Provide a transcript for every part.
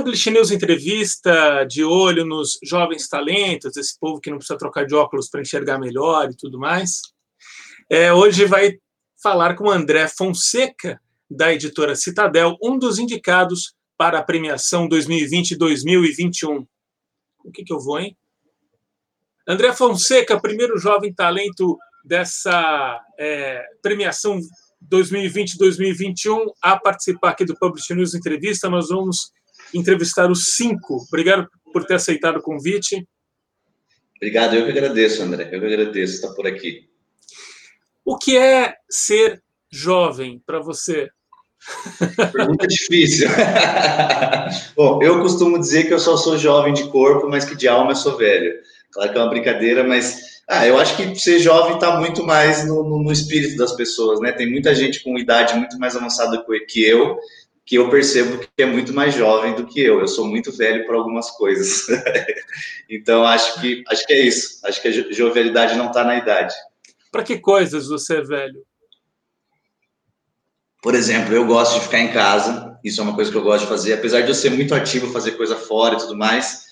Publish News Entrevista, de olho nos jovens talentos, esse povo que não precisa trocar de óculos para enxergar melhor e tudo mais. É, hoje vai falar com André Fonseca, da editora Citadel, um dos indicados para a premiação 2020-2021. O que, que eu vou, hein? André Fonseca, primeiro jovem talento dessa é, premiação 2020-2021 a participar aqui do Publish News Entrevista. Nós vamos entrevistar os cinco. Obrigado por ter aceitado o convite. Obrigado, eu que agradeço, André. Eu que agradeço estar por aqui. O que é ser jovem para você? Pergunta difícil. Bom, eu costumo dizer que eu só sou jovem de corpo, mas que de alma eu sou velho. Claro que é uma brincadeira, mas ah, eu acho que ser jovem está muito mais no, no, no, espírito das pessoas, né? Tem muita gente com idade muito mais avançada que eu, que eu percebo que é muito mais jovem do que eu. Eu sou muito velho para algumas coisas. então, acho que, acho que é isso. Acho que a jovialidade não está na idade. Para que coisas você é velho? Por exemplo, eu gosto de ficar em casa. Isso é uma coisa que eu gosto de fazer. Apesar de eu ser muito ativo, fazer coisa fora e tudo mais,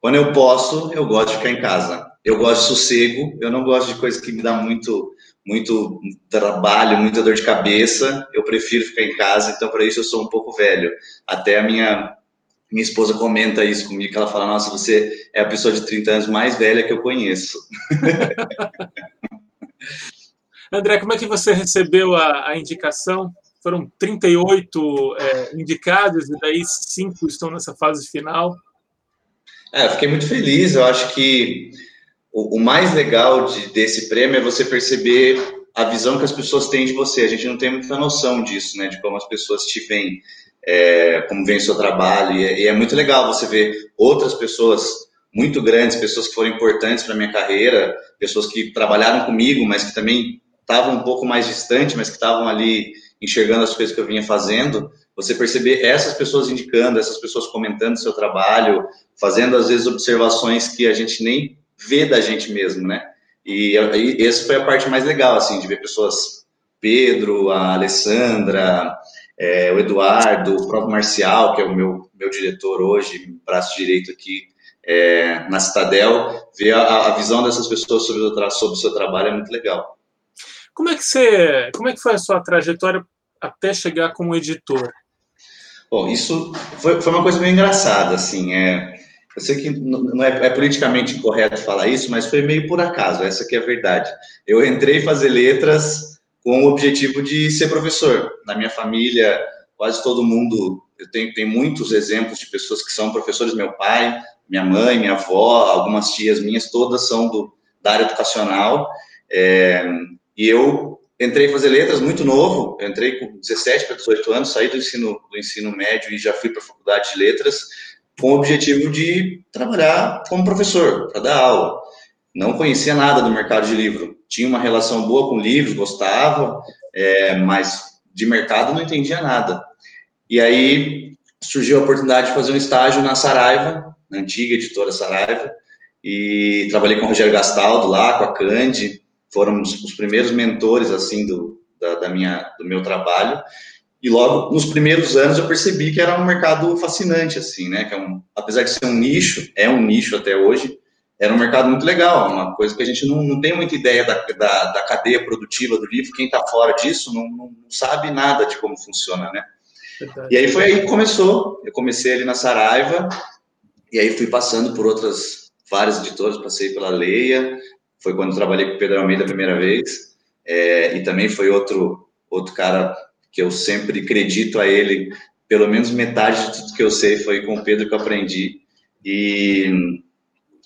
quando eu posso, eu gosto de ficar em casa. Eu gosto de sossego. Eu não gosto de coisa que me dá muito muito trabalho, muita dor de cabeça, eu prefiro ficar em casa, então para isso eu sou um pouco velho. Até a minha minha esposa comenta isso comigo, que ela fala, nossa, você é a pessoa de 30 anos mais velha que eu conheço. André, como é que você recebeu a, a indicação? Foram 38 é, indicados, e daí cinco estão nessa fase final. É, eu fiquei muito feliz, eu acho que o, o mais legal de, desse prêmio é você perceber a visão que as pessoas têm de você. A gente não tem muita noção disso, né? De como as pessoas te veem, é, como vem o seu trabalho. E é, e é, muito legal você ver outras pessoas muito grandes, pessoas que foram importantes para minha carreira, pessoas que trabalharam comigo, mas que também estavam um pouco mais distante, mas que estavam ali enxergando as coisas que eu vinha fazendo. Você perceber essas pessoas indicando, essas pessoas comentando seu trabalho, fazendo às vezes observações que a gente nem ver da gente mesmo, né? E, e essa foi a parte mais legal, assim, de ver pessoas, Pedro, a Alessandra, é, o Eduardo, o próprio Marcial, que é o meu, meu diretor hoje, braço direito aqui é, na Citadel, ver a, a, visão dessas pessoas sobre o, sobre o seu trabalho é muito legal. Como é que você, como é que foi a sua trajetória até chegar como editor? Bom, isso foi, foi uma coisa meio engraçada, assim, é, eu sei que não é, é, politicamente correto falar isso, mas foi meio por acaso, essa que é a verdade. Eu entrei fazer letras com o objetivo de ser professor. Na minha família, quase todo mundo, eu tenho, tenho muitos exemplos de pessoas que são professores, meu pai, minha mãe, minha avó, algumas tias minhas, todas são do, da área educacional. É, e eu entrei fazer letras muito novo, eu entrei com 17 para 18 anos, saí do ensino, do ensino médio e já fui para a faculdade de letras com o objetivo de trabalhar como professor, para dar aula. Não conhecia nada do mercado de livro. Tinha uma relação boa com livros, gostava, é, mas de mercado não entendia nada. E aí surgiu a oportunidade de fazer um estágio na Saraiva, na antiga editora Saraiva, e trabalhei com o Rogério Gastaldo lá, com a Candy, foram os primeiros mentores assim do, da, da minha, do meu trabalho. E logo nos primeiros anos eu percebi que era um mercado fascinante, assim, né? Que é um, apesar de ser um nicho, é um nicho até hoje, era um mercado muito legal, uma coisa que a gente não, não tem muita ideia da, da, da cadeia produtiva do livro. Quem está fora disso não, não, sabe nada de como funciona, né? Verdade. E aí foi aí que começou. Eu comecei ali na Saraiva, e aí fui passando por outras várias editoras, passei pela Leia, foi quando trabalhei com o Pedro Almeida a primeira vez, é, e também foi outro outro cara que eu sempre acredito a ele, pelo menos metade de tudo que eu sei foi com o Pedro que eu aprendi. E,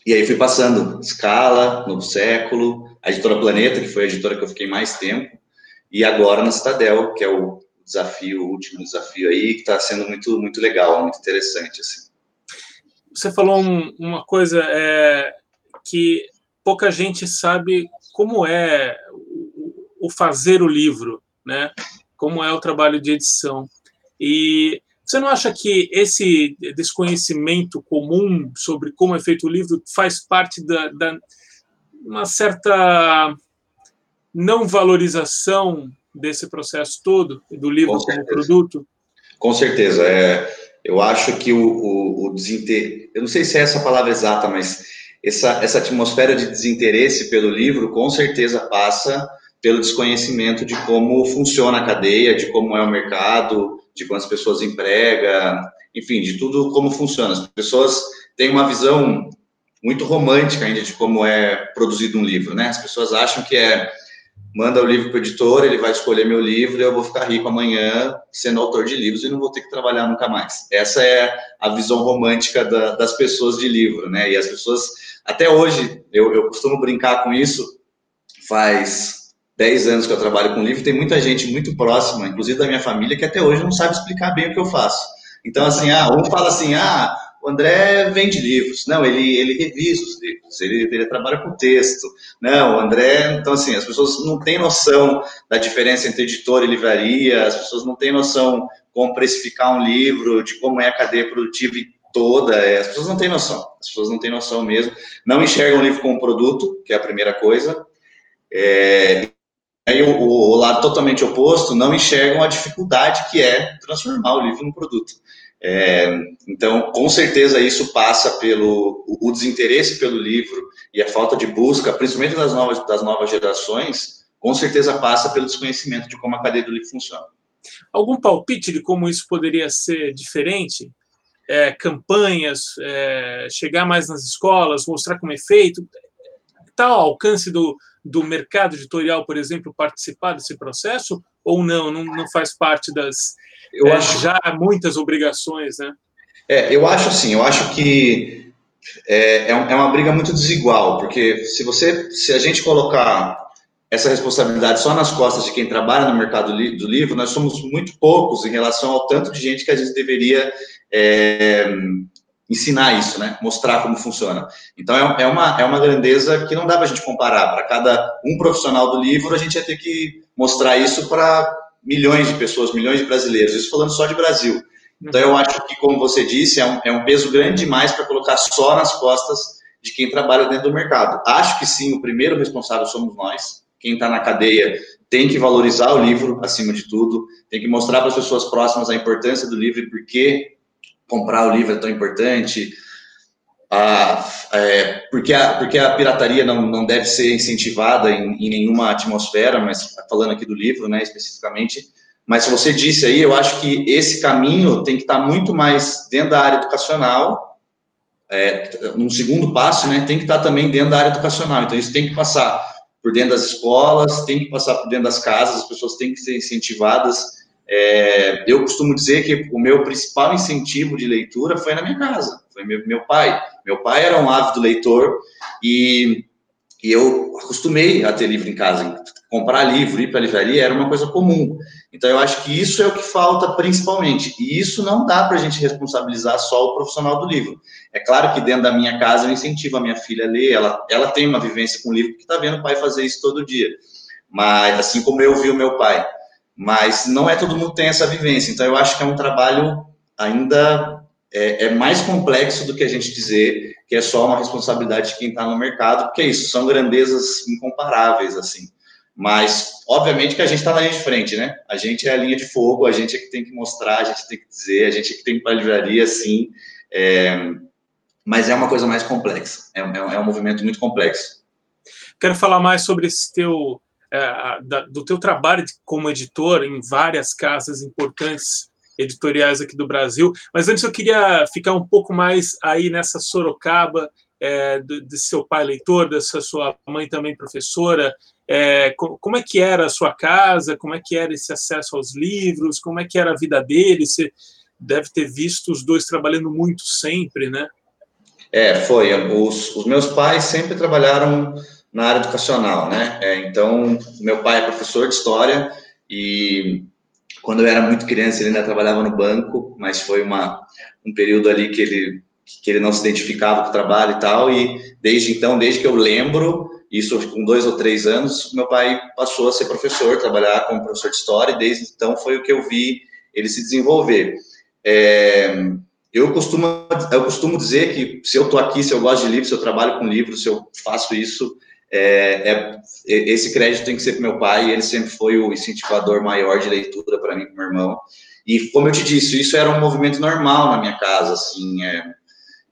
e aí fui passando Scala, Novo Século, a editora Planeta, que foi a editora que eu fiquei mais tempo, e agora na Citadel, que é o desafio, o último desafio aí, que está sendo muito, muito legal, muito interessante. Assim. Você falou um, uma coisa é, que pouca gente sabe como é o, o fazer o livro, né? Como é o trabalho de edição. E você não acha que esse desconhecimento comum sobre como é feito o livro faz parte da, da uma certa não valorização desse processo todo do livro como produto? Com certeza. É, Eu acho que o, o, o desinteresse, eu não sei se é essa a palavra exata, mas essa, essa atmosfera de desinteresse pelo livro com certeza passa pelo desconhecimento de como funciona a cadeia, de como é o mercado, de quantas pessoas emprega, enfim, de tudo como funciona. As pessoas têm uma visão muito romântica ainda de como é produzido um livro, né? As pessoas acham que é manda o livro para o editor, ele vai escolher meu livro eu vou ficar rico amanhã sendo autor de livros e não vou ter que trabalhar nunca mais. Essa é a visão romântica da, das pessoas de livro, né? E as pessoas, até hoje, eu, eu costumo brincar com isso, faz 10 anos que eu trabalho com livro, tem muita gente muito próxima, inclusive da minha família, que até hoje não sabe explicar bem o que eu faço. Então, assim, ah, um fala assim, ah, o André vende livros. Não, ele, ele revisa os livros, ele, ele trabalha com texto. Não, o André. Então, assim, as pessoas não têm noção da diferença entre editor e livraria, as pessoas não têm noção como precificar um livro, de como é a cadeia produtiva toda. É, as pessoas não têm noção, as pessoas não têm noção mesmo. Não enxergam o livro como produto, que é a primeira coisa. É, Aí o, o, lado totalmente oposto não enxergam a dificuldade que é transformar o livro num produto. É, então, com certeza, isso passa pelo o, o, desinteresse pelo livro e a falta de busca, principalmente das novas, das novas gerações, com certeza passa pelo desconhecimento de como a cadeia do livro funciona. Algum palpite de como isso poderia ser diferente? É, campanhas, é, chegar mais nas escolas, mostrar como é feito? Está ao alcance do, do mercado editorial, por exemplo, participar desse processo? Ou não, não, não faz parte das, eu é, acho já muitas obrigações, né? É, eu acho assim, eu acho que é, é, é uma briga muito desigual, porque se você, se a gente colocar essa responsabilidade só nas costas de quem trabalha no mercado do livro, nós somos muito poucos em relação ao tanto de gente que a gente deveria é, ensinar isso, né? Mostrar como funciona. Então é, é, uma, é uma grandeza que não dá para a gente comparar. Para cada um profissional do livro, a gente ia ter que mostrar isso para milhões de pessoas, milhões de brasileiros, isso falando só de Brasil. Então, eu acho que, como você disse, é um, é um peso grande demais para colocar só nas costas de quem trabalha dentro do mercado. Acho que sim, o primeiro responsável somos nós. Quem está na cadeia tem que valorizar o livro acima de tudo, tem que mostrar para as pessoas próximas a importância do livro e por que comprar o livro é tão importante, a, é, porque, a, porque a pirataria não, não deve ser incentivada em, em, nenhuma atmosfera, mas falando aqui do livro, né, especificamente. Mas se você disse aí, eu acho que esse caminho tem que estar muito mais dentro da área educacional. É, um segundo passo, né, tem que estar também dentro da área educacional. Então, isso tem que passar por dentro das escolas, tem que passar por dentro das casas, as pessoas têm que ser incentivadas é, eu costumo dizer que o meu principal incentivo de leitura foi na minha casa, foi meu, meu pai. Meu pai era um ávido leitor e, e eu acostumei a ter livro em casa. Comprar livro, ir para a livraria era uma coisa comum. Então, eu acho que isso é o que falta principalmente. E isso não dá para a gente responsabilizar só o profissional do livro. É claro que dentro da minha casa eu incentivo a minha filha a ler, ela, ela tem uma vivência com o livro, porque está vendo o pai fazer isso todo dia. Mas, assim como eu vi o meu pai mas não é todo mundo que tem essa vivência. Então, eu acho que é um trabalho ainda é, é mais complexo do que a gente dizer que é só uma responsabilidade de quem está no mercado, porque é isso, são grandezas incomparáveis, assim. Mas, obviamente, que a gente está na linha de frente, né? A gente é a linha de fogo, a gente é que tem que mostrar, a gente tem que dizer, a gente é que tem que ir a livraria, sim. É... Mas é uma coisa mais complexa, é, é, é um movimento muito complexo. Quero falar mais sobre esse teu é, da, do teu trabalho como editor em várias casas importantes editoriais aqui do Brasil. Mas antes eu queria ficar um pouco mais aí nessa Sorocaba, é, de, de, seu pai leitor, dessa sua mãe também professora. É, como é que era a sua casa? Como é que era esse acesso aos livros? Como é que era a vida dele? Você deve ter visto os dois trabalhando muito sempre, né? É, foi. Os, os meus pais sempre trabalharam na área educacional, né? É, então, meu pai é professor de história e quando eu era muito criança ele ainda trabalhava no banco, mas foi uma, um período ali que ele que ele não se identificava com o trabalho e tal, e desde então, desde que eu lembro, isso com dois ou três anos, meu pai passou a ser professor, trabalhar como professor de história, e desde então foi o que eu vi ele se desenvolver. É, eu costumo, eu costumo dizer que se eu estou aqui, se eu gosto de livros, se eu trabalho com livros, se eu faço isso, é, é, esse crédito tem que ser para meu pai, ele sempre foi o incentivador maior de leitura para mim para meu irmão. E como eu te disse, isso era um movimento normal na minha casa, assim, é,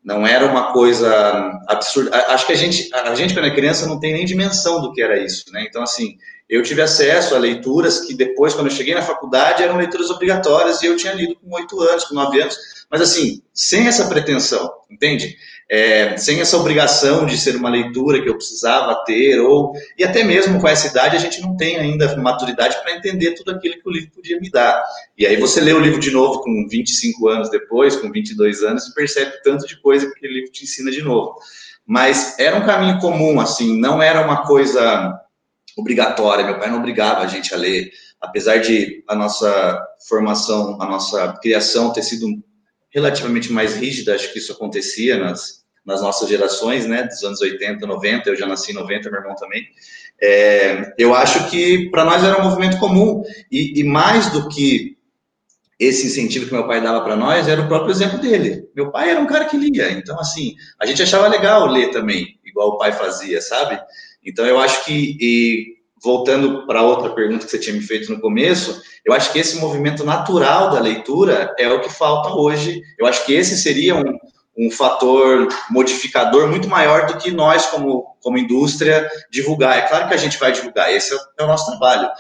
não era uma coisa absurda. Acho que a gente, a gente quando é criança não tem nem dimensão do que era isso, né? Então assim, eu tive acesso a leituras que depois, quando eu cheguei na faculdade, eram leituras obrigatórias e eu tinha lido com oito anos, com nove anos, mas assim, sem essa pretensão, entende? É, sem essa obrigação de ser uma leitura que eu precisava ter, ou e até mesmo com essa idade a gente não tem ainda maturidade para entender tudo aquilo que o livro podia me dar. E aí você lê o livro de novo com 25 anos depois, com 22 anos, e percebe tanto de coisa que aquele livro te ensina de novo. Mas era um caminho comum, assim, não era uma coisa obrigatória. Meu pai não obrigava a gente a ler, apesar de a nossa formação, a nossa criação ter sido relativamente mais rígida, acho que isso acontecia nas, nas nossas gerações, né, dos anos 80, 90, eu já nasci em 90, meu irmão também. É, eu acho que para nós era um movimento comum, e, e, mais do que esse incentivo que meu pai dava para nós, era o próprio exemplo dele. Meu pai era um cara que lia, então, assim, a gente achava legal ler também, igual o pai fazia, sabe? Então, eu acho que, e, voltando para outra pergunta que você tinha me feito no começo, eu acho que esse movimento natural da leitura é o que falta hoje. Eu acho que esse seria um, um fator modificador muito maior do que nós, como, como indústria, divulgar. É claro que a gente vai divulgar, esse é o, é o nosso trabalho.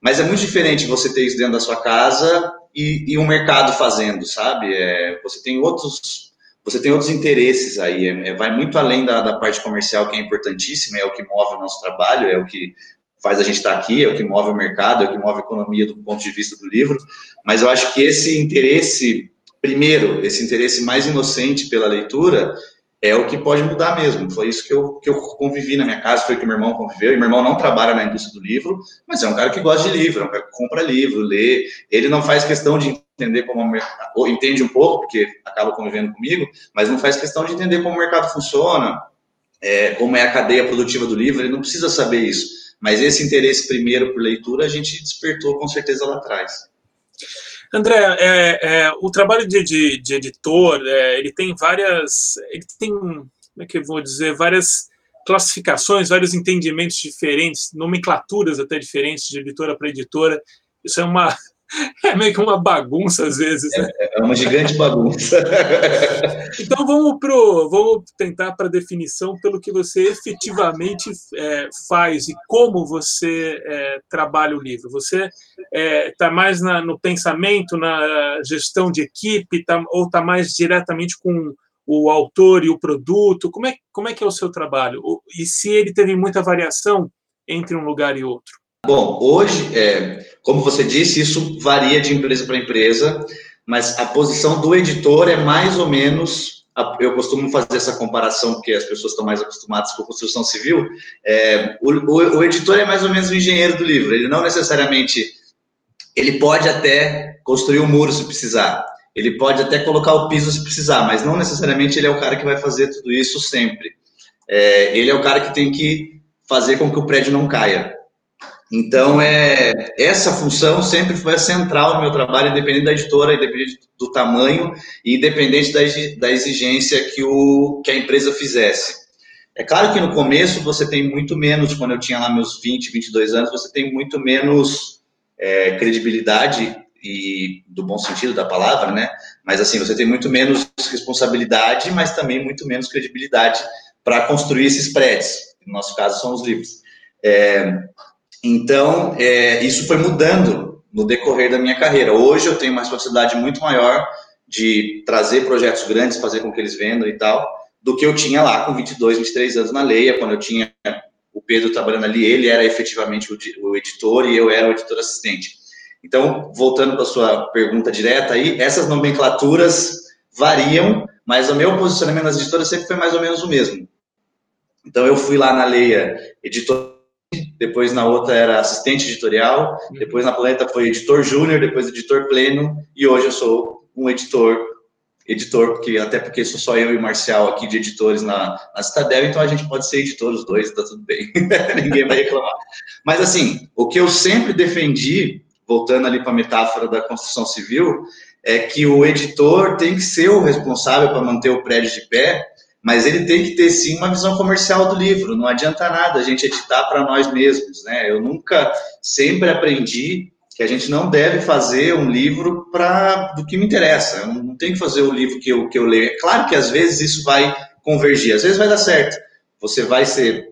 Mas é muito diferente você ter isso dentro da sua casa e, e um mercado fazendo, sabe? É, você tem outros você tem outros interesses aí, é, é, vai muito além da, da, parte comercial, que é importantíssima, é o que move o nosso trabalho, é o que faz a gente estar aqui, é o que move o mercado, é o que move a economia do ponto de vista do livro, mas eu acho que esse interesse, primeiro, esse interesse mais inocente pela leitura, é o que pode mudar mesmo. Foi isso que eu, que eu convivi na minha casa, foi que meu irmão conviveu. E meu irmão não trabalha na indústria do livro, mas é um cara que gosta de livro, é um cara que compra livro, lê. Ele não faz questão de entender como ou entende um pouco, porque acaba convivendo comigo, mas não faz questão de entender como o mercado funciona, é, como é a cadeia produtiva do livro. Ele não precisa saber isso. Mas esse interesse primeiro por leitura a gente despertou com certeza lá atrás. André, é, é, o trabalho de, de, de editor, é, ele tem várias, ele tem, como é que eu vou dizer, várias classificações, vários entendimentos diferentes, nomenclaturas até diferentes de editora para editora. Isso é uma, é meio que uma bagunça às vezes. Né? É, é uma gigante bagunça. então vamos pro, vamos tentar para definição pelo que você efetivamente é, faz e como você é, trabalha o livro. Você está é, tá mais na, no pensamento, na gestão de equipe, tá, ou está mais diretamente com o autor e o produto? Como é, como é que é o seu trabalho? E se ele teve muita variação entre um lugar e outro? Bom, hoje, é, como você disse, isso varia de empresa para empresa, mas a posição do editor é mais ou menos. Eu costumo fazer essa comparação, porque as pessoas estão mais acostumadas com construção civil. É, o, o, o editor é mais ou menos o engenheiro do livro. Ele não necessariamente. Ele pode até construir um muro se precisar. Ele pode até colocar o piso se precisar, mas não necessariamente ele é o cara que vai fazer tudo isso sempre. É, ele é o cara que tem que fazer com que o prédio não caia. Então, é, essa função sempre foi central no meu trabalho, independente da editora, independente do tamanho e independente da, da exigência que, o, que a empresa fizesse. É claro que no começo você tem muito menos, quando eu tinha lá meus 20, 22 anos, você tem muito menos é, credibilidade e do bom sentido da palavra, né? Mas assim, você tem muito menos responsabilidade, mas também muito menos credibilidade para construir esses prédios. No nosso caso, são os livros. É, então, é, isso foi mudando no decorrer da minha carreira. Hoje eu tenho uma responsabilidade muito maior de trazer projetos grandes, fazer com que eles vendam e tal, do que eu tinha lá com 22, 23 anos na Leia, quando eu tinha o Pedro trabalhando ali, ele era efetivamente o, editor e eu era o editor assistente. Então, voltando para a sua pergunta direta aí, essas nomenclaturas variam, mas o meu posicionamento nas editoras sempre foi mais ou menos o mesmo. Então, eu fui lá na Leia, editor depois na outra era assistente editorial, uhum. depois na Planeta foi editor júnior, depois editor pleno, e hoje eu sou um editor, editor, porque até porque sou só eu e o Marcial aqui de editores na, na Citadel, então a gente pode ser editor os dois, tá tudo bem, ninguém vai reclamar. Mas assim, o que eu sempre defendi, voltando ali para a metáfora da construção civil, é que o editor tem que ser o responsável para manter o prédio de pé, mas ele tem que ter sim uma visão comercial do livro. Não adianta nada a gente editar para nós mesmos, né? Eu nunca, sempre aprendi que a gente não deve fazer um livro para do que me interessa. Eu não tenho que fazer o livro que eu, que eu leio. É claro que às vezes isso vai convergir, às vezes vai dar certo. Você vai ser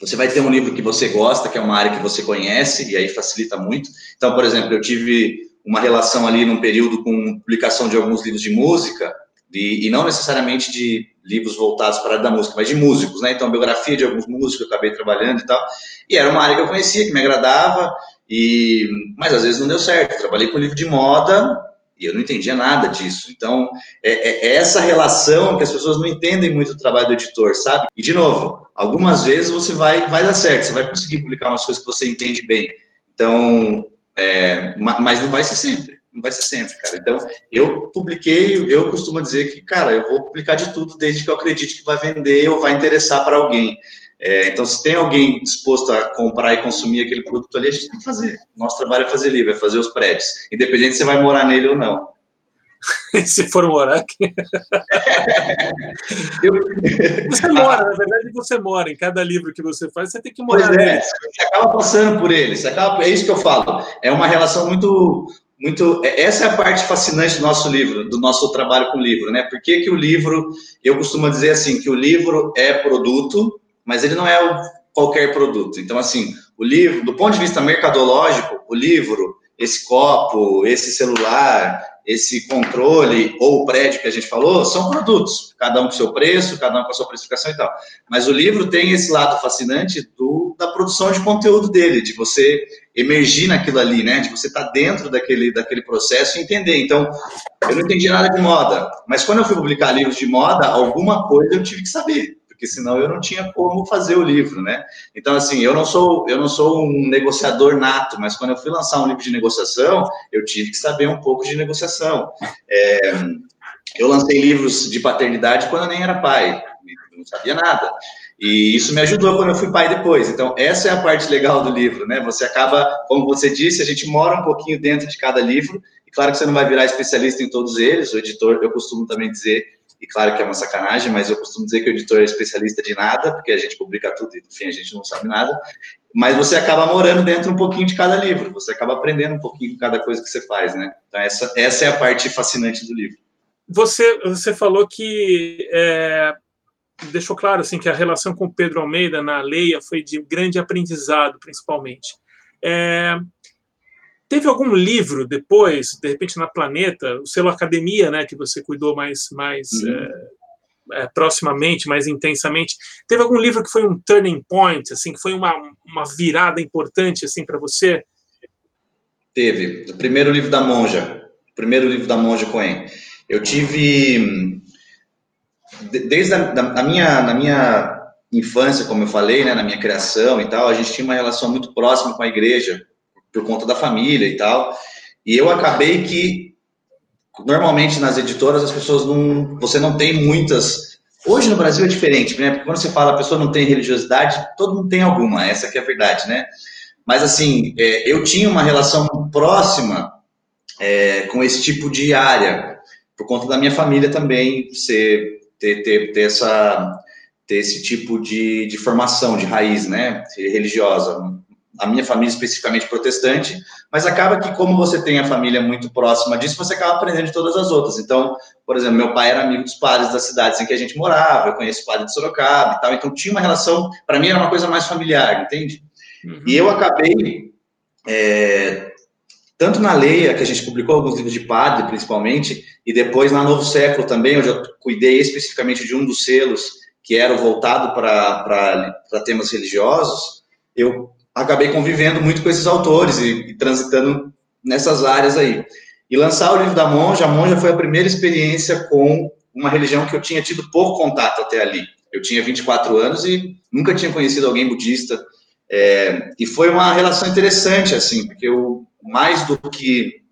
você vai ter um livro que você gosta, que é uma área que você conhece, e aí facilita muito. Então, por exemplo, eu tive uma relação ali num período com publicação de alguns livros de música, e, e não necessariamente de livros voltados para a área da música, mas de músicos, né? Então, biografia de alguns músicos que eu acabei trabalhando e tal. E era uma área que eu conhecia, que me agradava, e mas às vezes não deu certo. trabalhei com livro de moda e eu não entendia nada disso. Então, é, é, é essa relação que as pessoas não entendem muito o trabalho do editor, sabe? E, de novo, algumas vezes você vai, vai dar certo, você vai conseguir publicar umas coisas que você entende bem. Então, é, mas não vai ser sempre, não vai ser sempre, cara. Então, eu publiquei, eu costumo dizer que, cara, eu vou publicar de tudo desde que eu acredite que vai vender ou vai interessar para alguém. É, então, se tem alguém disposto a comprar e consumir aquele produto ali, a gente tem que fazer. Nosso trabalho é fazer livro, é fazer os prédios, independente se você vai morar nele ou não. se for morar aqui. você mora, na verdade, você mora. Em cada livro que você faz, você tem que morar pois é, nele. Você acaba passando por ele. Acaba, é isso que eu falo. É uma relação muito. Muito é, essa é a parte fascinante do nosso livro, do nosso trabalho com o livro, né? Por que, que o livro, eu costumo dizer assim, que o livro é produto, mas ele não é qualquer produto. Então, assim, o livro, do ponto de vista mercadológico, o livro, esse copo, esse celular, esse controle ou o prédio que a gente falou, são produtos, cada um com seu preço, cada um com a sua precificação e tal. Mas o livro tem esse lado fascinante do, da produção de conteúdo dele, de você emergir naquilo ali, né? De você estar tá dentro daquele, daquele processo e entender. Então, eu não entendi nada de moda, mas quando eu fui publicar livros de moda, alguma coisa eu tive que saber porque senão eu não tinha como fazer o livro, né? Então assim, eu não sou eu não sou um negociador nato, mas quando eu fui lançar um livro de negociação, eu tive que saber um pouco de negociação. É, eu lancei livros de paternidade quando eu nem era pai, não sabia nada. E isso me ajudou quando eu fui pai depois. Então, essa é a parte legal do livro, né? Você acaba, como você disse, a gente mora um pouquinho dentro de cada livro. E claro que você não vai virar especialista em todos eles. O editor, eu costumo também dizer e claro que é uma sacanagem, mas eu costumo dizer que o editor é especialista de nada, porque a gente publica tudo e, no fim, a gente não sabe nada. Mas você acaba morando dentro um pouquinho de cada livro, você acaba aprendendo um pouquinho de cada coisa que você faz, né? Então, essa, essa é a parte fascinante do livro. Você, você falou que é, deixou claro assim que a relação com Pedro Almeida na Leia foi de grande aprendizado, principalmente. É, Teve algum livro depois, de repente na Planeta, o selo Academia, né, que você cuidou mais, mais uhum. é, é, proximamente, mais intensamente. Teve algum livro que foi um turning point, assim, que foi uma, uma virada importante assim para você? Teve. O primeiro livro da Monja, o primeiro livro da Monja Cohen. Eu tive desde a da, da minha na minha infância, como eu falei, né, na minha criação e tal, a gente tinha uma relação muito próxima com a igreja por conta da família e tal. E eu acabei que normalmente nas editoras as pessoas não, você não tem muitas. Hoje no Brasil é diferente, né? Porque quando você fala a pessoa não tem religiosidade, todo mundo tem alguma, essa que é a verdade, né? Mas assim, é, eu tinha uma relação próxima é, com esse tipo de área, por conta da minha família também ser, ter, ter, ter essa ter esse tipo de, de formação, de raiz, né, religiosa a minha família especificamente protestante, mas acaba que como você tem a família muito próxima disso, você acaba aprendendo de todas as outras. Então, por exemplo, meu pai era amigo dos padres das cidades em que a gente morava, eu conheço o padre de Sorocaba e tal, então tinha uma relação, para mim era uma coisa mais familiar, entende? Uhum. E eu acabei, é, tanto na Leia, que a gente publicou alguns livros de padre, principalmente, e depois na Novo Século também, onde eu cuidei especificamente de um dos selos, que era voltado para temas religiosos, eu acabei convivendo muito com esses autores e, e, transitando nessas áreas aí. E lançar o livro da Monja, a Monja foi a primeira experiência com uma religião que eu tinha tido pouco contato até ali. Eu tinha 24 anos e nunca tinha conhecido alguém budista. É, e foi uma relação interessante, assim, porque eu, mais do que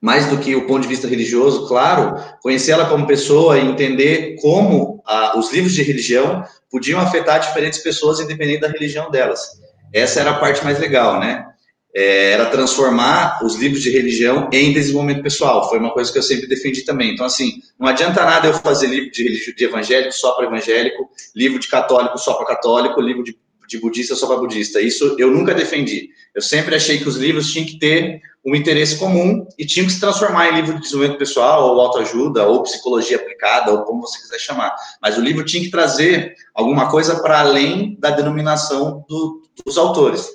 mais do que o ponto de vista religioso, claro, conhecer ela como pessoa e entender como a, os livros de religião podiam afetar diferentes pessoas, independente da religião delas. Essa era a parte mais legal, né? É, era transformar os livros de religião em desenvolvimento pessoal. Foi uma coisa que eu sempre defendi também. Então, assim, não adianta nada eu fazer livro de, de evangélico só para evangélico, livro de católico só para católico, livro de, de budista só para budista. Isso eu nunca defendi. Eu sempre achei que os livros tinham que ter um interesse comum e tinham que se transformar em livro de desenvolvimento pessoal, ou autoajuda, ou psicologia aplicada, ou como você quiser chamar. Mas o livro tinha que trazer alguma coisa para além da denominação do, dos autores.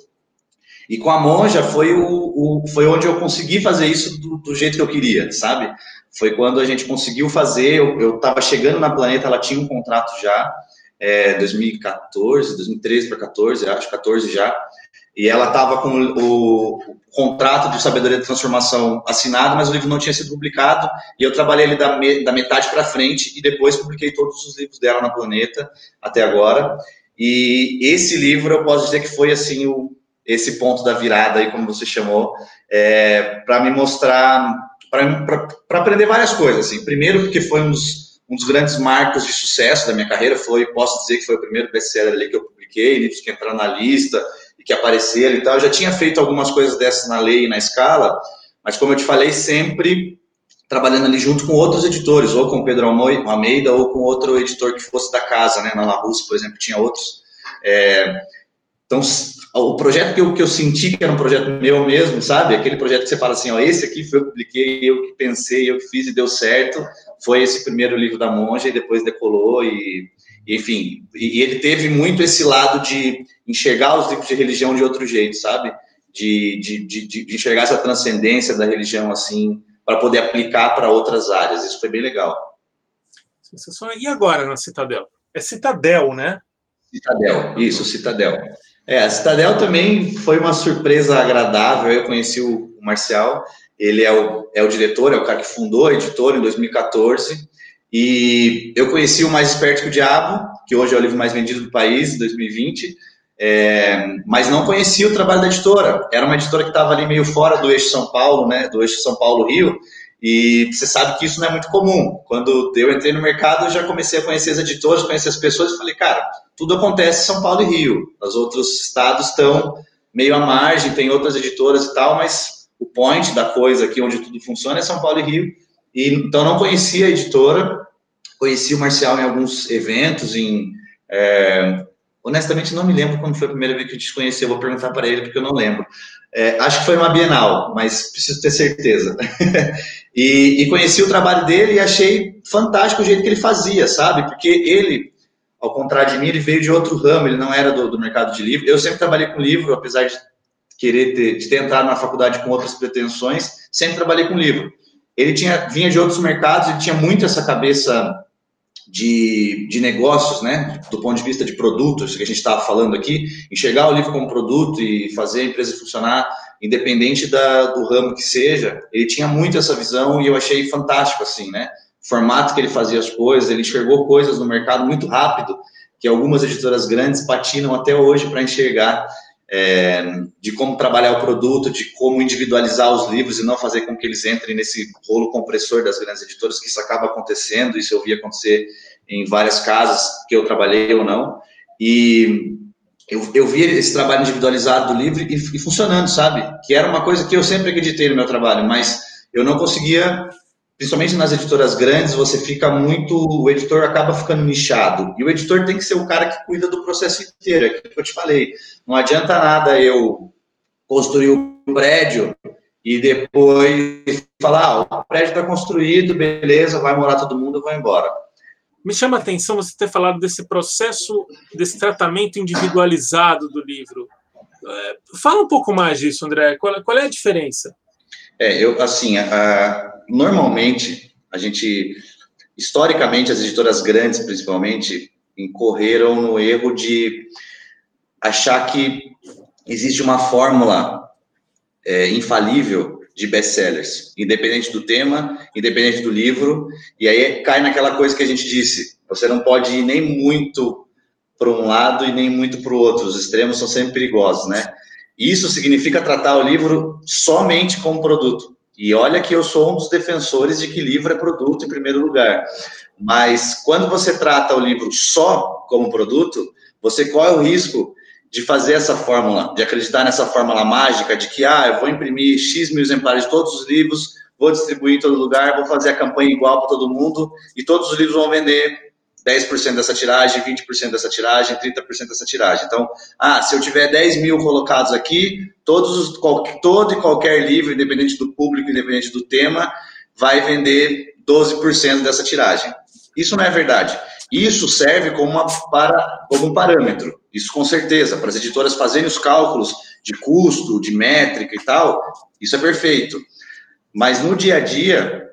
E com a monja foi, o, o, foi onde eu consegui fazer isso do, do, jeito que eu queria, sabe? Foi quando a gente conseguiu fazer. Eu estava chegando na Planeta, ela tinha um contrato já, é, 2014, 2013 para 14, acho 14 já, e ela estava com o, o, contrato de sabedoria de transformação assinado, mas o livro não tinha sido publicado, e eu trabalhei ali da, me, da metade para frente, e depois publiquei todos os livros dela na Planeta, até agora, e esse livro eu posso dizer que foi, assim, o, esse ponto da virada aí, como você chamou, é, para me mostrar, para aprender várias coisas, assim, primeiro porque foi um dos um dos grandes marcos de sucesso da minha carreira foi, posso dizer que foi o primeiro best-seller ali que eu publiquei, livros que entraram na lista e que apareceram e tal. Eu já tinha feito algumas coisas dessas na lei e na escala, mas como eu te falei, sempre trabalhando ali junto com outros editores, ou com o Pedro Almeida, ou com outro editor que fosse da casa, né? Na La Russa, por exemplo, tinha outros. É, então, o projeto que eu, que eu senti que era um projeto meu mesmo, sabe? Aquele projeto que você fala assim, ó, esse aqui foi eu que publiquei, eu que pensei, eu que fiz e deu certo foi esse primeiro livro da monja e depois decolou e, enfim, e ele teve muito esse lado de enxergar os livros de religião de outro jeito, sabe? De, de, de, de enxergar essa transcendência da religião assim, para poder aplicar para outras áreas. Isso foi bem legal. E agora na Citadel? É Citadel, né? Citadel, isso, Citadel. É, a Citadel também foi uma surpresa agradável. Eu conheci o Marcial ele é o, é o diretor, é o cara que fundou a editora em 2014. E eu conheci o Mais Esperto que o Diabo, que hoje é o livro mais vendido do país, 2020, é, mas não conhecia o trabalho da editora. Era uma editora que estava ali meio fora do eixo São Paulo, né, do eixo São Paulo-Rio, e você sabe que isso não é muito comum. Quando eu entrei no mercado, eu já comecei a conhecer as editoras, conhecer as pessoas, e falei, cara, tudo acontece em São Paulo e Rio. Os outros estados estão meio à margem, tem outras editoras e tal, mas o point da coisa aqui, onde tudo funciona, é São Paulo e Rio. E, então, não conhecia a editora, conheci o Marcial em alguns eventos, em... É, honestamente, não me lembro quando foi a primeira vez que a gente conheceu, vou perguntar para ele, porque eu não lembro. É, acho que foi uma Bienal, mas preciso ter certeza. e, e, conheci o trabalho dele e achei fantástico o jeito que ele fazia, sabe? Porque ele, ao contrário de mim, ele veio de outro ramo, ele não era do, do mercado de livro. Eu sempre trabalhei com livro, apesar de querer ter, de ter entrado na faculdade com outras pretensões, sempre trabalhei com livro. Ele tinha, vinha de outros mercados, ele tinha muito essa cabeça de, de negócios, né, do ponto de vista de produtos, que a gente estava falando aqui, enxergar o livro como produto e fazer a empresa funcionar, independente da, do ramo que seja, ele tinha muito essa visão e eu achei fantástico, assim, né, o formato que ele fazia as coisas, ele enxergou coisas no mercado muito rápido, que algumas editoras grandes patinam até hoje para enxergar é, de como trabalhar o produto, de como individualizar os livros e não fazer com que eles entrem nesse rolo compressor das grandes editoras, que isso acaba acontecendo, isso eu vi acontecer em várias casas que eu trabalhei ou não, e eu, eu vi esse trabalho individualizado do livro e, e funcionando, sabe? Que era uma coisa que eu sempre acreditei no meu trabalho, mas eu não conseguia principalmente nas editoras grandes, você fica muito. O editor acaba ficando nichado. E o editor tem que ser o cara que cuida do processo inteiro. É aquilo que eu te falei. Não adianta nada eu construir o um prédio e depois falar: ah, o prédio está construído, beleza, vai morar todo mundo, vou embora. Me chama a atenção você ter falado desse processo, desse tratamento individualizado do livro. É, fala um pouco mais disso, André. Qual, qual é a diferença? É, eu, assim, a, normalmente, a gente, historicamente, as editoras grandes, principalmente, incorreram no erro de achar que existe uma fórmula é, infalível de best-sellers, independente do tema, independente do livro, e aí cai naquela coisa que a gente disse, você não pode ir nem muito para um lado e nem muito para o outro, os extremos são sempre perigosos, né? Isso significa tratar o livro somente como produto. E olha que eu sou um dos defensores de que livro é produto em primeiro lugar. Mas quando você trata o livro só como produto, você corre o risco de fazer essa fórmula, de acreditar nessa fórmula mágica de que, ah, eu vou imprimir X mil exemplares de todos os livros, vou distribuir em todo lugar, vou fazer a campanha igual para todo mundo e todos os livros vão vender 10% dessa tiragem, 20% dessa tiragem, 30% dessa tiragem. Então, ah, se eu tiver 10 mil colocados aqui, todos, todo e qualquer livro, independente do público, independente do tema, vai vender 12% dessa tiragem. Isso não é verdade. Isso serve como, uma, para, como um parâmetro. Isso com certeza, para as editoras fazerem os cálculos de custo, de métrica e tal, isso é perfeito. Mas no dia a dia,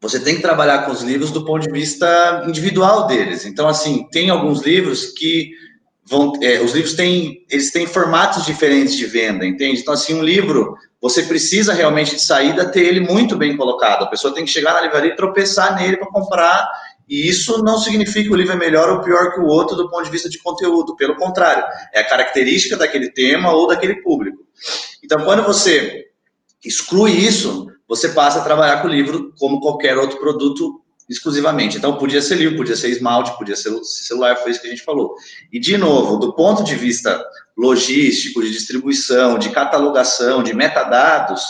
você tem que trabalhar com os livros do ponto de vista individual deles. Então, assim, tem alguns livros que vão, é, os livros têm, eles têm formatos diferentes de venda, entende? Então, assim, um livro, você precisa realmente de saída ter ele muito bem colocado. A pessoa tem que chegar na livraria e tropeçar nele para comprar. E isso não significa que o livro é melhor ou pior que o outro do ponto de vista de conteúdo. Pelo contrário, é a característica daquele tema ou daquele público. Então, quando você exclui isso, você passa a trabalhar com o livro como qualquer outro produto exclusivamente. Então, podia ser livro, podia ser esmalte, podia ser celular, foi isso que a gente falou. E, de novo, do ponto de vista logístico, de distribuição, de catalogação, de metadados,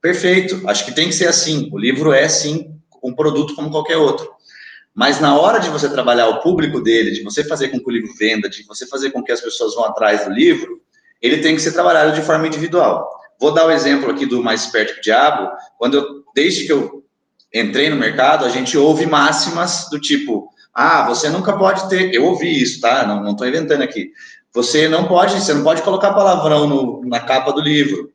perfeito. Acho que tem que ser assim. O livro é, sim, um produto como qualquer outro. Mas na hora de você trabalhar o público dele, de você fazer com que o livro venda, de você fazer com que as pessoas vão atrás do livro, ele tem que ser trabalhado de forma individual. Vou dar o exemplo aqui do Mais Esperto que o Diabo. Quando eu, desde que eu entrei no mercado, a gente ouve máximas do tipo: ah, você nunca pode ter. Eu ouvi isso, tá? Não estou inventando aqui. Você não pode, você não pode colocar palavrão no, na capa do livro.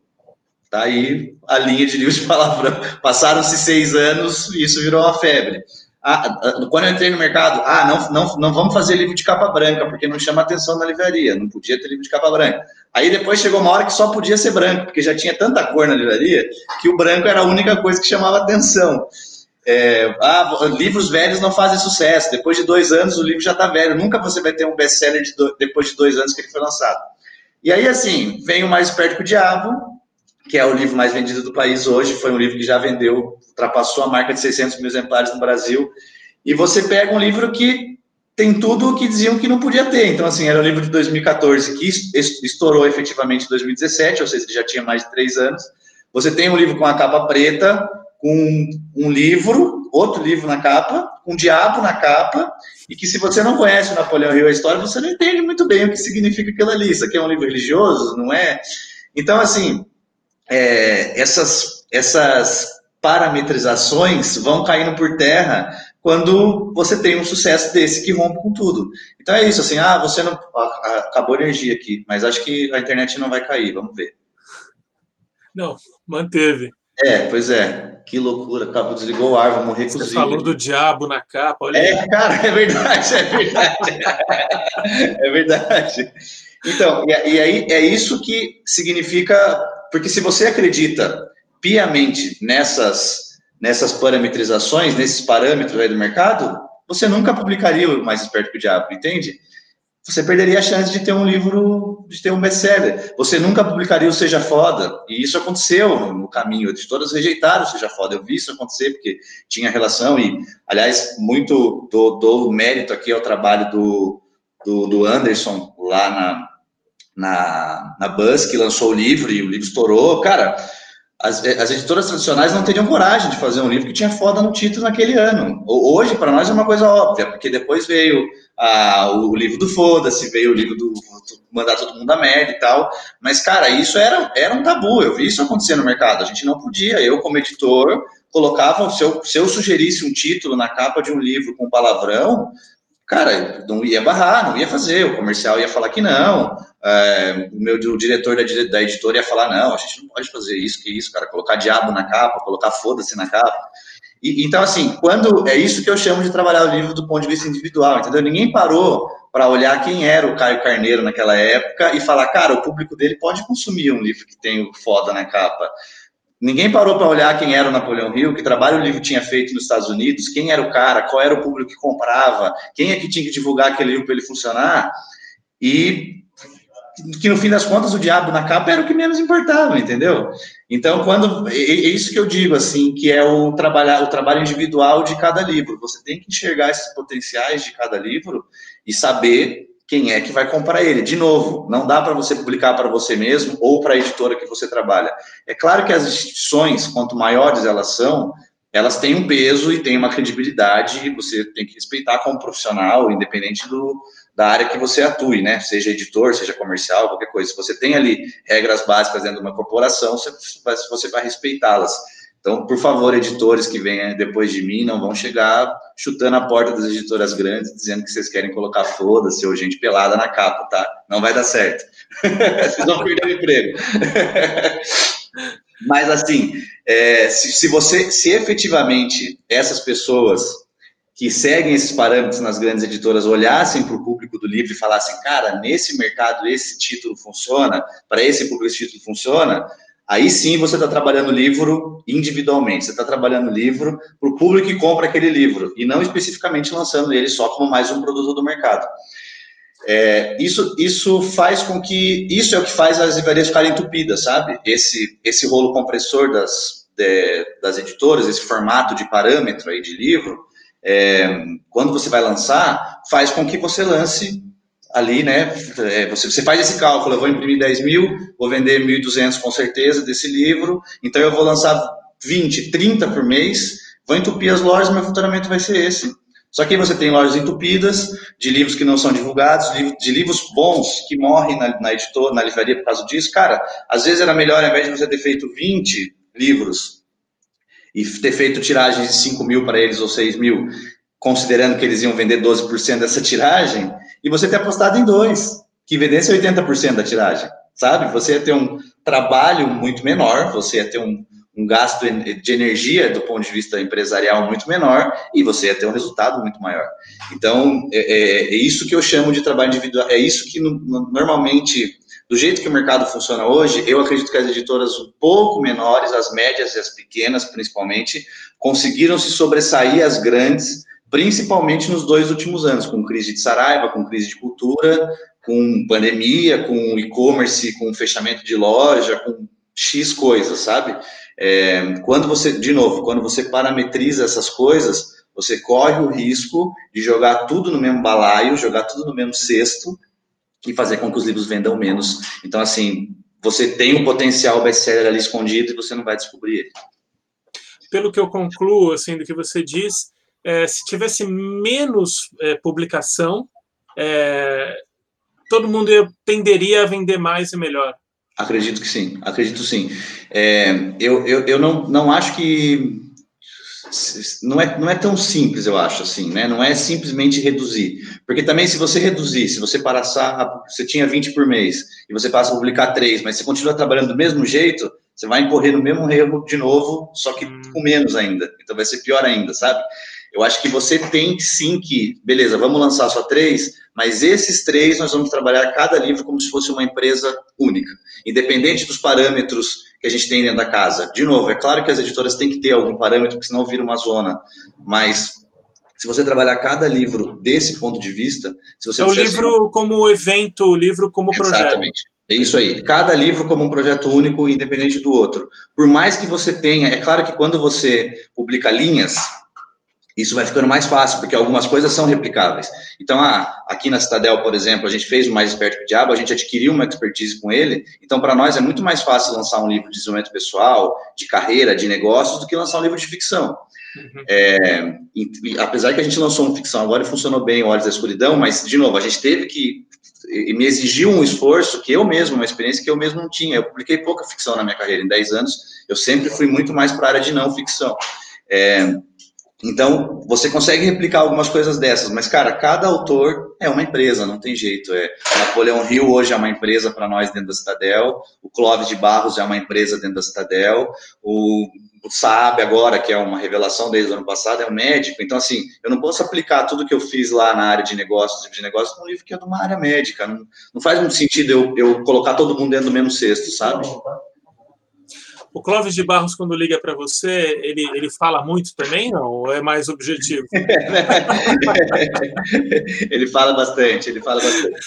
Tá aí a linha de livro de palavrão. Passaram-se seis anos e isso virou uma febre. Ah, ah, quando eu entrei no mercado, ah, não, não, não vamos fazer livro de capa branca, porque não chama atenção na livraria, não podia ter livro de capa branca. Aí depois chegou uma hora que só podia ser branco, porque já tinha tanta cor na livraria, que o branco era a única coisa que chamava atenção. É, ah, livros velhos não fazem sucesso. Depois de dois anos, o livro já está velho. Nunca você vai ter um best-seller de depois de dois anos que ele foi lançado. E aí, assim, vem o Mais Perto que o Diabo, que é o livro mais vendido do país hoje. Foi um livro que já vendeu ultrapassou a marca de 600 mil exemplares no Brasil. E você pega um livro que tem tudo o que diziam que não podia ter. Então, assim, era um livro de 2014 que estourou efetivamente em 2017, ou seja, já tinha mais de três anos. Você tem um livro com a capa preta, com um livro, outro livro na capa, um diabo na capa, e que se você não conhece o Napoleão Hill, a história, você não entende muito bem o que significa aquilo ali. Isso aqui é um livro religioso, não é? Então, assim, é, essas, essas parametrizações vão caindo por terra quando você tem um sucesso desse que rompe com tudo. Então é isso, assim, ah, você não. Acabou a energia aqui, mas acho que a internet não vai cair, vamos ver. Não, manteve. É, pois é. Que loucura, acabou, desligou o ar, vou morrer Você falou do diabo na capa, olha. É, cara, é verdade, é verdade. é verdade. Então, e, e aí é isso que significa, porque se você acredita piamente nessas, nessas parametrizações, nesses parâmetros aí do mercado, você nunca publicaria o Mais Esperto que o Diabo, entende? Você perderia a chance de ter um livro, de ter um best-seller. Você nunca publicaria o Seja Foda, e isso aconteceu no caminho. Editoras rejeitaram o Seja Foda. Eu vi isso acontecer, porque tinha relação, e, aliás, muito do, mérito aqui ao trabalho do, do, do Anderson, lá na, na, na Buzz, que lançou o livro, e o livro estourou. Cara, as, as, editoras tradicionais não teriam coragem de fazer um livro que tinha foda no título naquele ano. Hoje, para nós, é uma coisa óbvia, porque depois veio ah, o livro do Foda-se, veio o livro do Mandar Todo Mundo a Merda e tal. Mas, cara, isso era, era um tabu. Eu vi isso acontecer no mercado. A gente não podia. Eu, como editor, colocava. Se eu, se eu sugerisse um título na capa de um livro com palavrão, cara, não ia barrar, não ia fazer. O comercial ia falar que não. É, o meu o diretor da, da editora ia falar: não, a gente não pode fazer isso, que isso, cara, colocar diabo na capa, colocar foda-se na capa. E, então, assim, quando é isso que eu chamo de trabalhar o livro do ponto de vista individual, entendeu? Ninguém parou para olhar quem era o Caio Carneiro naquela época e falar, cara, o público dele pode consumir um livro que tem o foda na capa. Ninguém parou para olhar quem era o Napoleão Hill, que trabalho o livro tinha feito nos Estados Unidos, quem era o cara, qual era o público que comprava, quem é que tinha que divulgar aquele livro para ele funcionar. E que no fim das contas o diabo na capa era o que menos importava, entendeu? Então, quando é isso que eu digo assim, que é o trabalhar o trabalho individual de cada livro. Você tem que enxergar esses potenciais de cada livro e saber quem é que vai comprar ele. De novo, não dá para você publicar para você mesmo ou para a editora que você trabalha. É claro que as instituições, quanto maiores elas são, elas têm um peso e têm uma credibilidade e você tem que respeitar como profissional, independente do, da área que você atue, né? Seja editor, seja comercial, qualquer coisa. Se você tem ali regras básicas dentro de uma corporação, você você vai respeitá-las. Então, por favor, editores que venham depois de mim, não vão chegar chutando a porta das editoras grandes, dizendo que vocês querem colocar foda-se ou gente pelada na capa, tá? Não vai dar certo. vocês vão perder o emprego. Mas, assim, é, se, se você, se efetivamente essas pessoas que seguem esses parâmetros nas grandes editoras olhassem para o público do livro e falassem, cara, nesse mercado esse título funciona, para esse público esse título funciona, aí sim você está trabalhando o livro individualmente, você está trabalhando o livro para o público que compra aquele livro, e não especificamente lançando ele só como mais um produto do mercado. É, isso, isso faz com que, isso é o que faz as livrarias ficarem entupidas, sabe? Esse, esse rolo compressor das, de, das editoras, esse formato de parâmetro aí de livro, é, quando você vai lançar, faz com que você lance ali, né? É, você, você faz esse cálculo, eu vou imprimir 10 mil, vou vender 1.200 com certeza desse livro, então eu vou lançar 20, 30 por mês, vou entupir as lojas, meu faturamento vai ser esse. Só que aí você tem lojas entupidas, de livros que não são divulgados, de livros bons que morrem na, na editora, na livraria por causa disso. Cara, às vezes era melhor, ao invés de você ter feito 20 livros e ter feito tiragem de 5 mil para eles ou 6 mil, considerando que eles iam vender 12% dessa tiragem, e você ter apostado em dois, que vendesse 80% da tiragem, sabe? Você ia ter um trabalho muito menor, você ia ter um, um gasto de energia do ponto de vista empresarial muito menor e você ia ter um resultado muito maior. Então, é, é, é isso que eu chamo de trabalho individual, é isso que no, normalmente do jeito que o mercado funciona hoje, eu acredito que as editoras um pouco menores, as médias e as pequenas, principalmente, conseguiram se sobressair as grandes, principalmente nos dois últimos anos, com crise de Saraiva, com crise de cultura, com pandemia, com e-commerce, com fechamento de loja, com X coisas, sabe? É, quando você, de novo, quando você parametriza essas coisas, você corre o risco de jogar tudo no mesmo balaio, jogar tudo no mesmo cesto e fazer com que os livros vendam menos. Então, assim, você tem um potencial best-seller ali escondido e você não vai descobrir ele. Pelo que eu concluo, assim, do que você diz, é, se tivesse menos é, publicação, é, todo mundo tenderia a vender mais e melhor. Acredito que sim, acredito sim. É, eu, eu, eu não, não acho que não é, não é tão simples, eu acho, assim, né? Não é simplesmente reduzir. Porque também, se você reduzir, se você passar, você tinha 20 por mês, e você passa a publicar 3, mas você continua trabalhando do mesmo jeito, você vai incorrer no mesmo erro de novo, só que hum. com menos ainda. Então vai ser pior ainda, sabe? Eu acho que você tem sim que, beleza, vamos lançar só três, mas esses três nós vamos trabalhar cada livro como se fosse uma empresa única, independente dos parâmetros que a gente tem dentro da casa. De novo, é claro que as editoras têm que ter algum parâmetro, porque senão vira uma zona, mas se você trabalhar cada livro desse ponto de vista, se você é o livro assim, como evento, o livro como projeto. Exatamente. É isso aí. Cada livro como um projeto único, independente do outro. Por mais que você tenha, é claro que quando você publica linhas, isso vai ficando mais fácil, porque algumas coisas são replicáveis. Então, ah, aqui na Citadel, por exemplo, a gente fez o Mais Esperto que o Diabo, a gente adquiriu uma expertise com ele, então para nós é muito mais fácil lançar um livro de desenvolvimento pessoal, de carreira, de negócios, do que lançar um livro de ficção. Uhum. É, e, e, apesar que a gente lançou uma ficção agora e funcionou bem, Olhos da Escuridão, mas, de novo, a gente teve que e me exigiu um esforço que eu mesmo, uma experiência que eu mesmo não tinha. Eu publiquei pouca ficção na minha carreira, em 10 anos, eu sempre fui muito mais para a área de não ficção. É, então, você consegue replicar algumas coisas dessas, mas, cara, cada autor é uma empresa, não tem jeito. É, Napoleão Hill hoje é uma empresa para nós dentro da Citadel, o Clóvis de Barros é uma empresa dentro da Citadel, o, o Saab agora, que é uma revelação desde o ano passado, é um médico. Então, assim, eu não posso aplicar tudo que eu fiz lá na área de negócios, de negócios, num livro que é de uma área médica. Não, não faz muito sentido eu, eu colocar todo mundo dentro do mesmo cesto, sabe? O Clóvis de Barros, quando liga para você, ele, ele fala muito também, não? Ou é mais objetivo? ele fala bastante, ele fala bastante.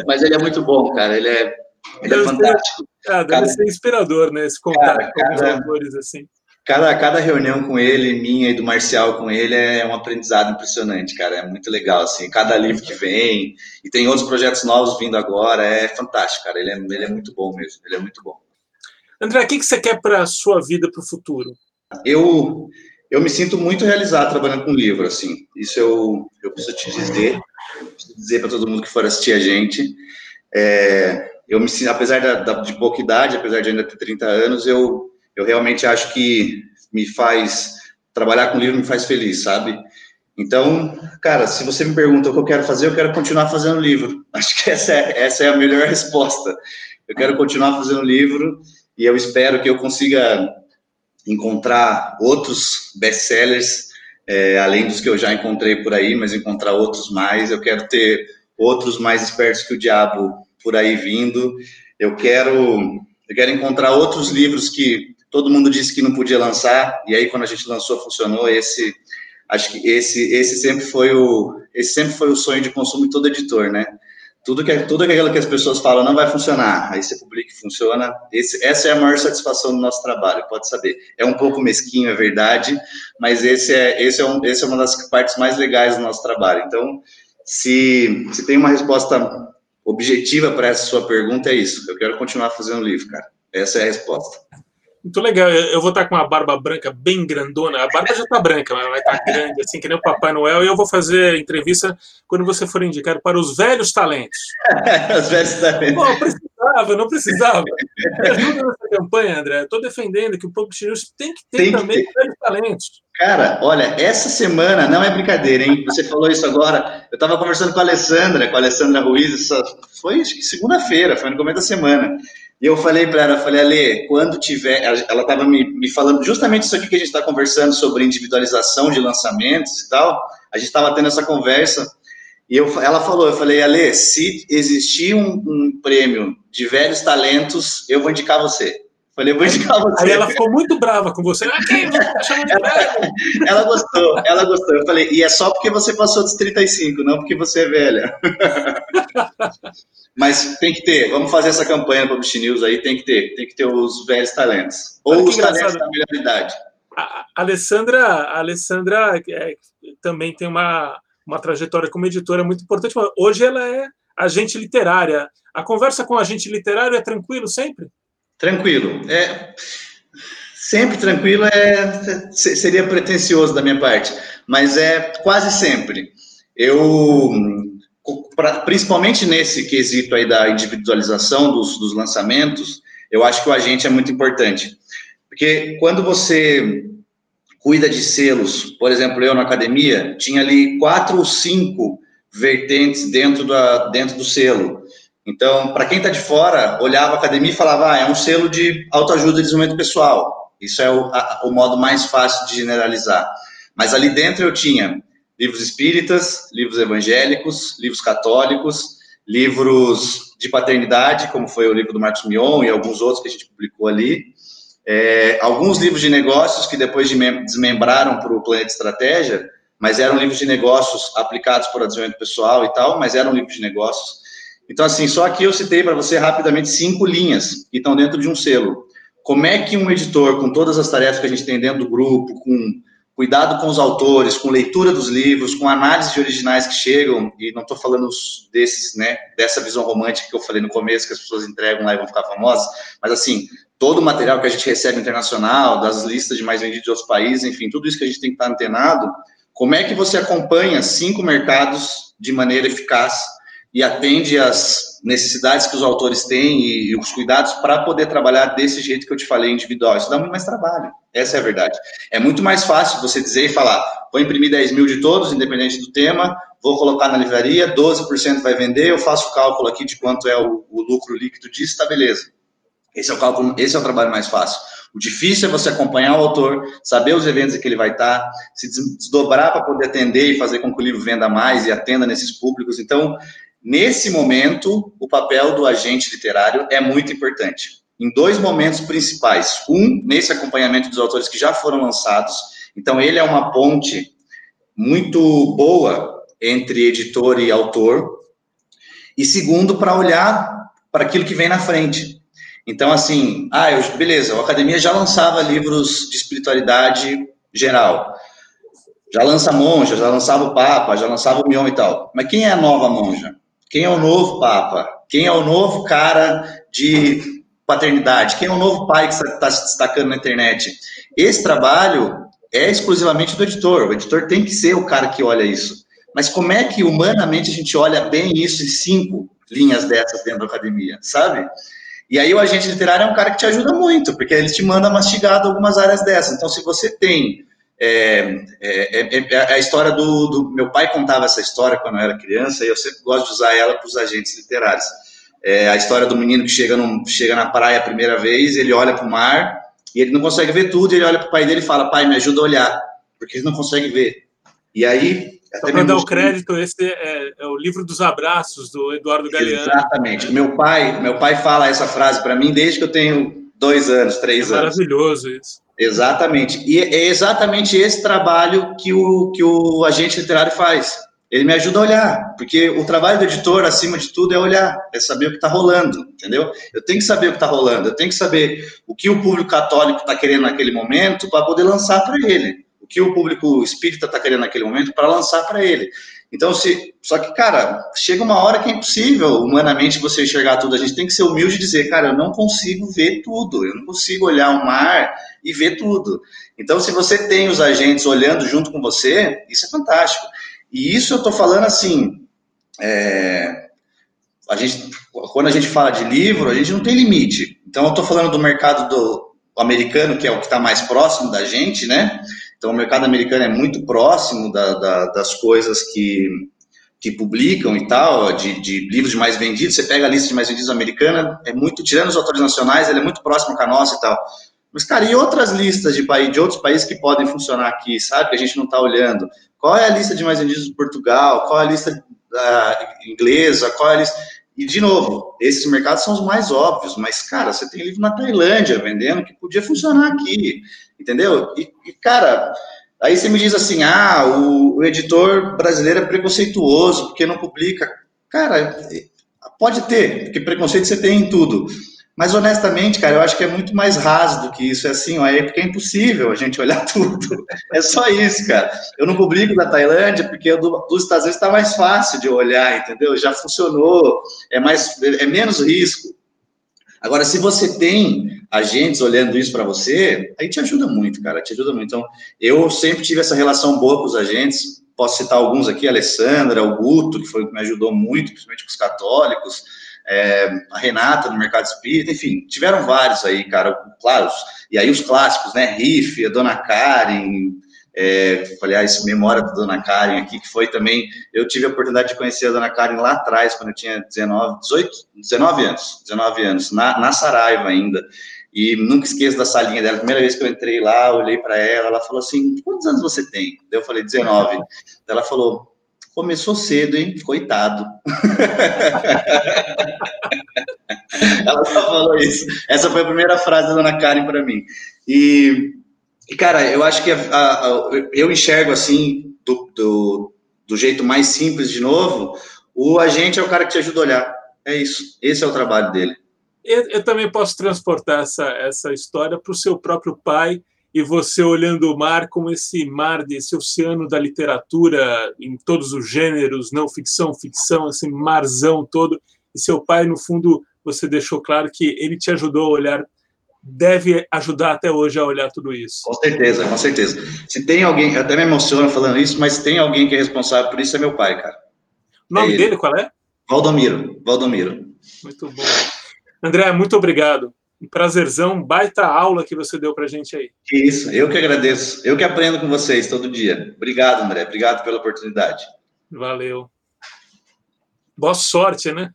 Mas ele é muito bom, cara. Ele é, ele é fantástico. Ser, ah, deve cada, ser inspirador, né? Esse contato cara, com os autores assim. Cada, cada reunião com ele, minha e do Marcial com ele, é um aprendizado impressionante, cara. É muito legal, assim. Cada livro que vem, e tem outros projetos novos vindo agora, é fantástico, cara. Ele é, ele é muito bom mesmo, ele é muito bom. André, o que você quer para a sua vida, para o futuro? eu eu me sinto muito realizado trabalhando com livro, assim. Isso eu, eu preciso te dizer, preciso dizer para todo mundo que for assistir a gente. É, eu me sinto, apesar da, da, de pouca idade, apesar de ainda ter 30 anos, eu, eu realmente acho que me faz trabalhar com livro me faz feliz, sabe? Então, cara, se você me pergunta o que eu quero fazer, eu quero continuar fazendo livro. Acho que essa é, essa é a melhor resposta. Eu quero continuar fazendo livro e eu espero que eu consiga encontrar outros best-sellers, é, além dos que eu já encontrei por aí, mas encontrar outros mais. Eu quero ter outros mais espertos que o diabo por aí vindo. Eu quero, eu quero encontrar outros livros que todo mundo disse que não podia lançar, e aí quando a gente lançou funcionou. Esse, acho que esse, esse sempre foi o, esse sempre foi o sonho de consumo de todo editor, né? Tudo que tudo aquilo que as pessoas falam não vai funcionar, aí você publica e funciona. Esse, essa é a maior satisfação do nosso trabalho, pode saber. É um pouco mesquinho, é verdade, mas esse é esse é, um, esse é uma das partes mais legais do nosso trabalho. Então, se, se tem uma resposta objetiva para essa sua pergunta, é isso. Eu quero continuar fazendo livro, cara. Essa é a resposta. Muito legal. Eu vou estar com uma barba branca bem grandona. A barba já está branca, mas vai estar grande, assim, que nem o Papai Noel. E eu vou fazer entrevista quando você for indicado para os velhos talentos. os velhos talentos. Pô, precisava, não precisava. ajuda nessa campanha, André. Estou defendendo que o Public News tem que ter tem também que ter. velhos talentos. Cara, olha, essa semana não é brincadeira, hein? Você falou isso agora. Eu estava conversando com a Alessandra, com a Alessandra Ruiz, foi segunda-feira, foi no começo da semana. E eu falei para ela, eu falei, Ale, quando tiver. Ela estava me, me falando justamente isso aqui que a gente está conversando sobre individualização de lançamentos e tal. A gente estava tendo essa conversa. E eu, ela falou, eu falei, Ale, se existir um, um prêmio de velhos talentos, eu vou indicar você. Falei, vou indicar você. Aí ela ficou muito brava com você. Ah, quem? Tá ela, ela gostou, ela gostou. Eu falei, e é só porque você passou dos 35, não porque você é velha. Mas tem que ter, vamos fazer essa campanha para o News aí, tem que ter, tem que ter os velhos talentos. Ou os talentos da melhor idade. A Alessandra, a Alessandra é, também tem uma, uma trajetória como editora muito importante. Hoje ela é agente literária. A conversa com agente literário é tranquilo sempre? Tranquilo. É, sempre tranquilo é, seria pretencioso da minha parte, mas é quase sempre. Eu principalmente nesse quesito aí da individualização dos, dos lançamentos, eu acho que o agente é muito importante. Porque quando você cuida de selos, por exemplo, eu na academia, tinha ali quatro ou cinco vertentes dentro, da, dentro do selo. Então, para quem está de fora, olhava a academia e falava, ah, é um selo de autoajuda e desenvolvimento pessoal. Isso é o, a, o modo mais fácil de generalizar. Mas ali dentro eu tinha livros espíritas, livros evangélicos, livros católicos, livros de paternidade, como foi o livro do Marcos Mion e alguns outros que a gente publicou ali, é, alguns livros de negócios que depois de desmembraram para o Planeta Estratégia, mas eram livros de negócios aplicados por desenvolvimento pessoal e tal, mas eram livros de negócios. Então, assim, só aqui eu citei para você rapidamente cinco linhas que estão dentro de um selo. Como é que um editor, com todas as tarefas que a gente tem dentro do grupo, com cuidado com os autores, com leitura dos livros, com análise de originais que chegam, e não estou falando desses, né, dessa visão romântica que eu falei no começo, que as pessoas entregam lá e vão ficar famosas, mas assim, todo o material que a gente recebe internacional, das listas de mais vendidos de outros países, enfim, tudo isso que a gente tem que estar antenado, como é que você acompanha cinco mercados de maneira eficaz e atende às necessidades que os autores têm e, os cuidados para poder trabalhar desse jeito que eu te falei, individual. Isso dá muito mais trabalho. Essa é a verdade. É muito mais fácil você dizer e falar: vou imprimir 10 mil de todos, independente do tema, vou colocar na livraria, 12% vai vender, eu faço o cálculo aqui de quanto é o, o lucro líquido disso, tá beleza. Esse é o cálculo, esse é o trabalho mais fácil. O difícil é você acompanhar o autor, saber os eventos em que ele vai estar, se desdobrar para poder atender e fazer com que o livro venda mais e atenda nesses públicos. Então, Nesse momento, o papel do agente literário é muito importante. Em dois momentos principais. Um, nesse acompanhamento dos autores que já foram lançados. Então, ele é uma ponte muito boa entre editor e autor. E segundo, para olhar para aquilo que vem na frente. Então, assim, ah, eu, beleza, a academia já lançava livros de espiritualidade geral. Já lança monja, já lançava o Papa, já lançava o Mion e tal. Mas quem é a nova monja? Quem é o novo Papa? Quem é o novo cara de paternidade, quem é o novo pai que está se destacando na internet. Esse trabalho é exclusivamente do editor. O editor tem que ser o cara que olha isso. Mas como é que humanamente a gente olha bem isso em cinco linhas dessas dentro da academia, sabe? E aí o agente literário é um cara que te ajuda muito, porque ele te manda mastigado algumas áreas dessas. Então, se você tem é, é, é, é, a história do, do, Meu pai contava essa história quando eu era criança, e eu sempre gosto de usar ela para os agentes literários. É a história do menino que chega, no, chega na praia a primeira vez, ele olha para o mar, e ele não consegue ver tudo, ele olha para o pai dele e fala: Pai, me ajuda a olhar, porque ele não consegue ver. E aí só para dar o crédito, esse é, é, o livro dos abraços do Eduardo Galeano. Exatamente. Meu pai, meu pai fala essa frase para mim desde que eu tenho dois anos, três é anos. Maravilhoso isso. Exatamente. E é exatamente esse trabalho que o, que o agente literário faz. Ele me ajuda a olhar, porque o trabalho do editor, acima de tudo, é olhar, é saber o que está rolando, entendeu? Eu tenho que saber o que está rolando, eu tenho que saber o que o público católico está querendo naquele momento para poder lançar para ele que o público espírita está querendo naquele momento para lançar para ele. Então, se, só que, cara, chega uma hora que é impossível humanamente você enxergar tudo. A gente tem que ser humilde e dizer, cara, eu não consigo ver tudo, eu não consigo olhar o mar e ver tudo. Então, se você tem os agentes olhando junto com você, isso é fantástico. E isso eu estou falando assim, é, a gente, quando a gente fala de livro, a gente não tem limite. Então, eu estou falando do mercado do, americano, que é o que está mais próximo da gente, né? Então, o mercado americano é muito próximo da, da, das coisas que, que publicam e tal, de, de, livros de mais vendidos. Você pega a lista de mais vendidos americana, é muito, tirando os autores nacionais, ele é muito próximo com a nossa e tal. Mas, cara, e outras listas de, de outros países que podem funcionar aqui, sabe? Que a gente não está olhando. Qual é a lista de mais vendidos de Portugal? Qual é a lista uh, inglesa? Qual é a lista. E, de novo, esses mercados são os mais óbvios, mas, cara, você tem livro na Tailândia vendendo que podia funcionar aqui entendeu? E, e, cara, aí você me diz assim, ah, o, o, editor brasileiro é preconceituoso porque não publica. Cara, pode ter, porque preconceito você tem em tudo. Mas honestamente, cara, eu acho que é muito mais raso do que isso. É assim, ó, é porque é impossível a gente olhar tudo. É só isso, cara. Eu não publico da Tailândia porque do, dos Estados Unidos está mais fácil de olhar, entendeu? Já funcionou, é mais, é menos risco. Agora, se você tem agentes olhando isso para você, aí te ajuda muito, cara, te ajuda muito. Então, eu sempre tive essa relação boa com os agentes, posso citar alguns aqui, Alessandra, o Guto, que foi que me ajudou muito, principalmente com os católicos, é, a Renata no Mercado Espírita, enfim, tiveram vários aí, cara, claro, e aí os clássicos, né, Riff, a Dona Karen, é, aliás, memória da Dona Karen aqui, que foi também, eu tive a oportunidade de conhecer a Dona Karen lá atrás, quando eu tinha 19, 18, 19 anos, 19 anos, na, na Saraiva ainda, e nunca esqueço da salinha dela. A primeira vez que eu entrei lá, olhei para ela, ela falou assim: quantos anos você tem? Eu falei: 19. Ela falou: começou cedo, hein? Coitado. ela só falou isso. Essa foi a primeira frase da dona Karen para mim. E, e, cara, eu acho que a, a, eu enxergo assim, do, do, do jeito mais simples de novo, o agente é o cara que te ajuda a olhar. É isso. Esse é o trabalho dele eu, eu também posso transportar essa, essa história para o seu próprio pai e você olhando o mar como esse mar desse oceano da literatura em todos os gêneros, não ficção, ficção, esse marzão todo. E seu pai, no fundo, você deixou claro que ele te ajudou a olhar, deve ajudar até hoje a olhar tudo isso. Com certeza, com certeza. Se tem alguém, até me emociona falando isso, mas tem alguém que é responsável por isso, é meu pai, cara. O nome é dele qual é? Valdomiro, Valdomiro. Muito bom. André, muito obrigado. Um prazerzão, baita aula que você deu para gente aí. Isso, eu que agradeço. Eu que aprendo com vocês todo dia. Obrigado, André. Obrigado pela oportunidade. Valeu. Boa sorte, né?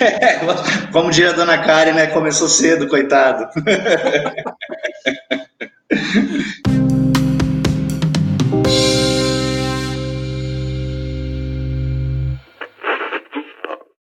É, como diria a dona Karen, né? Começou cedo, coitado.